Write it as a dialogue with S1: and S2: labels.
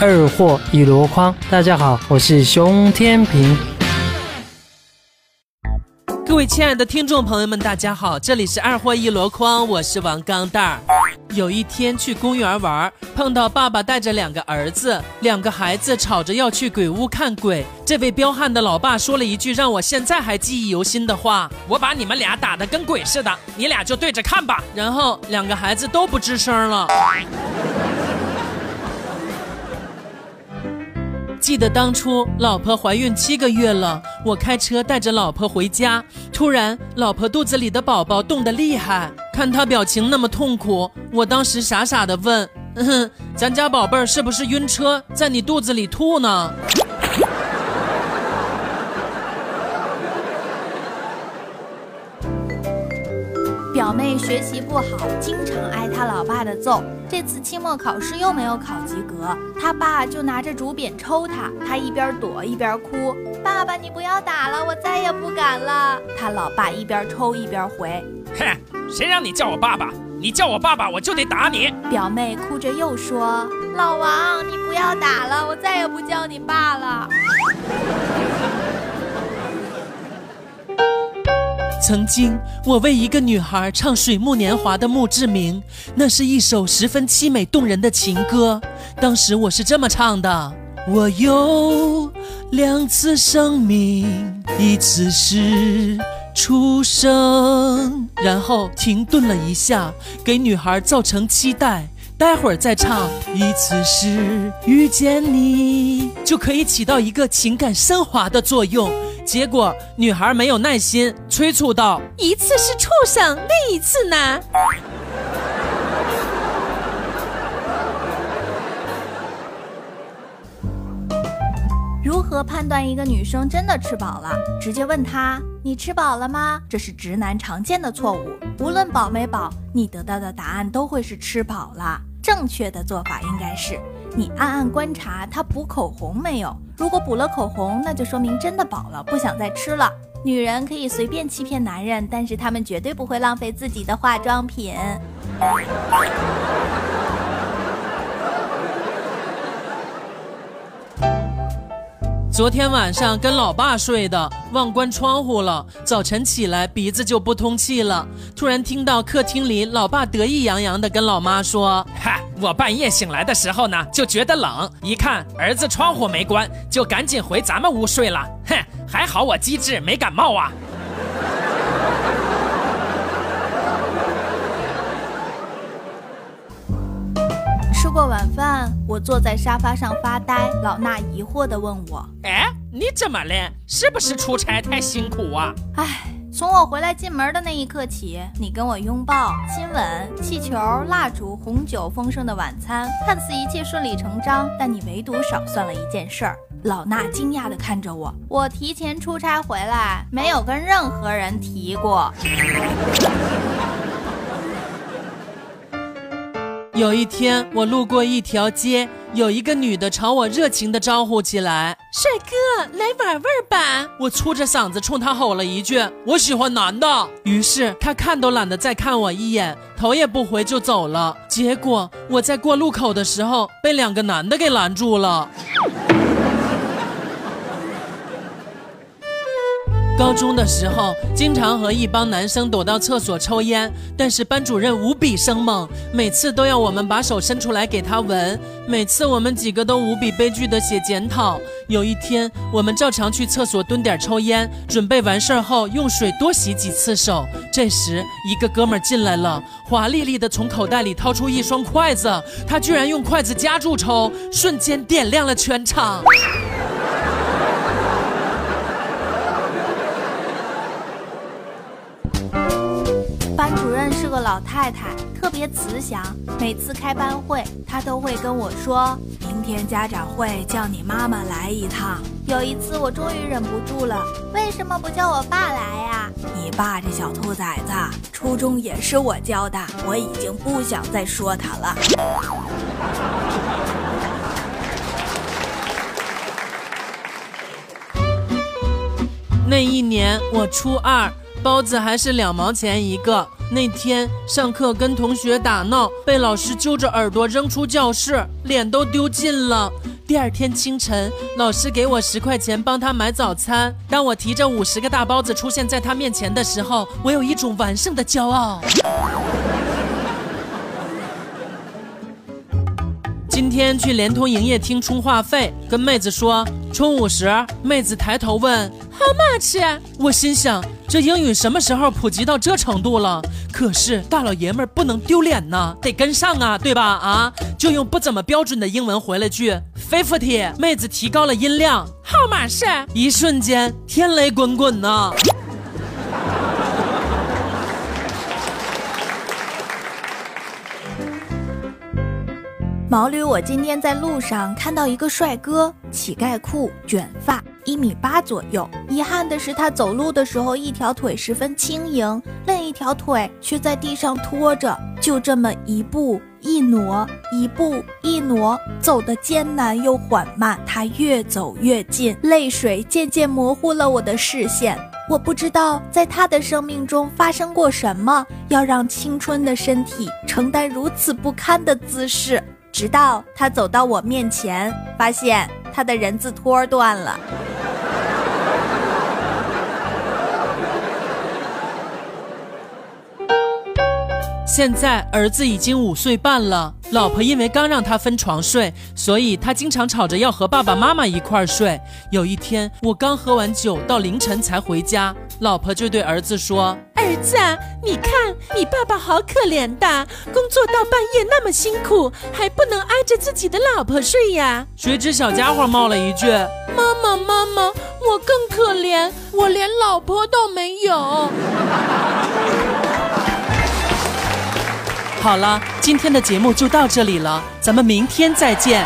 S1: 二货一箩筐。大家好，我是熊天平。
S2: 各位亲爱的听众朋友们，大家好，这里是二货一箩筐，我是王钢蛋儿。有一天去公园玩，碰到爸爸带着两个儿子，两个孩子吵着要去鬼屋看鬼。这位彪悍的老爸说了一句让我现在还记忆犹新的话：“我把你们俩打得跟鬼似的，你俩就对着看吧。”然后两个孩子都不吱声了。记得当初老婆怀孕七个月了，我开车带着老婆回家，突然老婆肚子里的宝宝动得厉害，看她表情那么痛苦，我当时傻傻的问：“嗯哼，咱家宝贝儿是不是晕车，在你肚子里吐呢？”
S3: 表妹学习不好，经常挨她老爸的揍。这次期末考试又没有考及格，她爸就拿着竹扁抽她，她一边躲一边哭：“爸爸，你不要打了，我再也不敢了。”她老爸一边抽一边回：“
S4: 哼，谁让你叫我爸爸？你叫我爸爸，我就得打你。”
S3: 表妹哭着又说：“老王，你不要打了，我再也不叫你爸了。”
S2: 曾经，我为一个女孩唱《水木年华》的墓志铭，那是一首十分凄美动人的情歌。当时我是这么唱的：我有两次生命，一次是出生。然后停顿了一下，给女孩造成期待。待会儿再唱一次是遇见你，就可以起到一个情感升华的作用。结果女孩没有耐心，催促道：“一次是畜生，另一次呢？”
S3: 如何判断一个女生真的吃饱了？直接问她：“你吃饱了吗？”这是直男常见的错误。无论饱没饱，你得到的答案都会是吃饱了。正确的做法应该是。你暗暗观察他补口红没有？如果补了口红，那就说明真的饱了，不想再吃了。女人可以随便欺骗男人，但是他们绝对不会浪费自己的化妆品。
S2: 昨天晚上跟老爸睡的，忘关窗户了。早晨起来鼻子就不通气了。突然听到客厅里老爸得意洋洋的跟老妈说：“
S4: 嗨，我半夜醒来的时候呢，就觉得冷，一看儿子窗户没关，就赶紧回咱们屋睡了。哼，还好我机智，没感冒啊。”
S3: 过晚饭，我坐在沙发上发呆。老衲疑惑地问我：“
S4: 哎，你怎么了？是不是出差太辛苦啊？”
S3: 哎，从我回来进门的那一刻起，你跟我拥抱、亲吻、气球、蜡烛、红酒、丰盛的晚餐，看似一切顺理成章，但你唯独少算了一件事儿。老衲惊讶地看着我，我提前出差回来，没有跟任何人提过。
S2: 有一天，我路过一条街，有一个女的朝我热情地招呼起来：“帅哥，来玩玩吧！”我粗着嗓子冲她吼了一句：“我喜欢男的。”于是她看都懒得再看我一眼，头也不回就走了。结果我在过路口的时候，被两个男的给拦住了。高中的时候，经常和一帮男生躲到厕所抽烟，但是班主任无比生猛，每次都要我们把手伸出来给他闻。每次我们几个都无比悲剧的写检讨。有一天，我们照常去厕所蹲点抽烟，准备完事儿后用水多洗几次手。这时，一个哥们儿进来了，华丽丽的从口袋里掏出一双筷子，他居然用筷子夹住抽，瞬间点亮了全场。
S3: 个老太太，特别慈祥。每次开班会，她都会跟我说：“明天家长会叫你妈妈来一趟。”有一次，我终于忍不住了：“为什么不叫我爸来呀？”你爸这小兔崽子，初中也是我教的，我已经不想再说他了。
S2: 那一年我初二。包子还是两毛钱一个。那天上课跟同学打闹，被老师揪着耳朵扔出教室，脸都丢尽了。第二天清晨，老师给我十块钱帮他买早餐。当我提着五十个大包子出现在他面前的时候，我有一种完胜的骄傲。今天去联通营业厅充话费，跟妹子说充五十。妹子抬头问 How much？我心想这英语什么时候普及到这程度了？可是大老爷们儿不能丢脸呐，得跟上啊，对吧？啊，就用不怎么标准的英文回了句 Fifty。妹子提高了音量，How much？一瞬间天雷滚滚呐！
S3: 毛驴，我今天在路上看到一个帅哥，乞丐裤，卷发，一米八左右。遗憾的是，他走路的时候一条腿十分轻盈，另一条腿却在地上拖着，就这么一步一挪，一步一挪，走得艰难又缓慢。他越走越近，泪水渐渐模糊了我的视线。我不知道在他的生命中发生过什么，要让青春的身体承担如此不堪的姿势。直到他走到我面前，发现他的人字拖断了。
S2: 现在儿子已经五岁半了，老婆因为刚让他分床睡，所以他经常吵着要和爸爸妈妈一块睡。有一天，我刚喝完酒，到凌晨才回家，老婆就对儿子说：“儿子，你看你爸爸好可怜的，工作到半夜那么辛苦，还不能挨着自己的老婆睡呀。”谁知小家伙冒了一句：“妈妈，妈妈，我更可怜，我连老婆都没有。”好了，今天的节目就到这里了，咱们明天再见。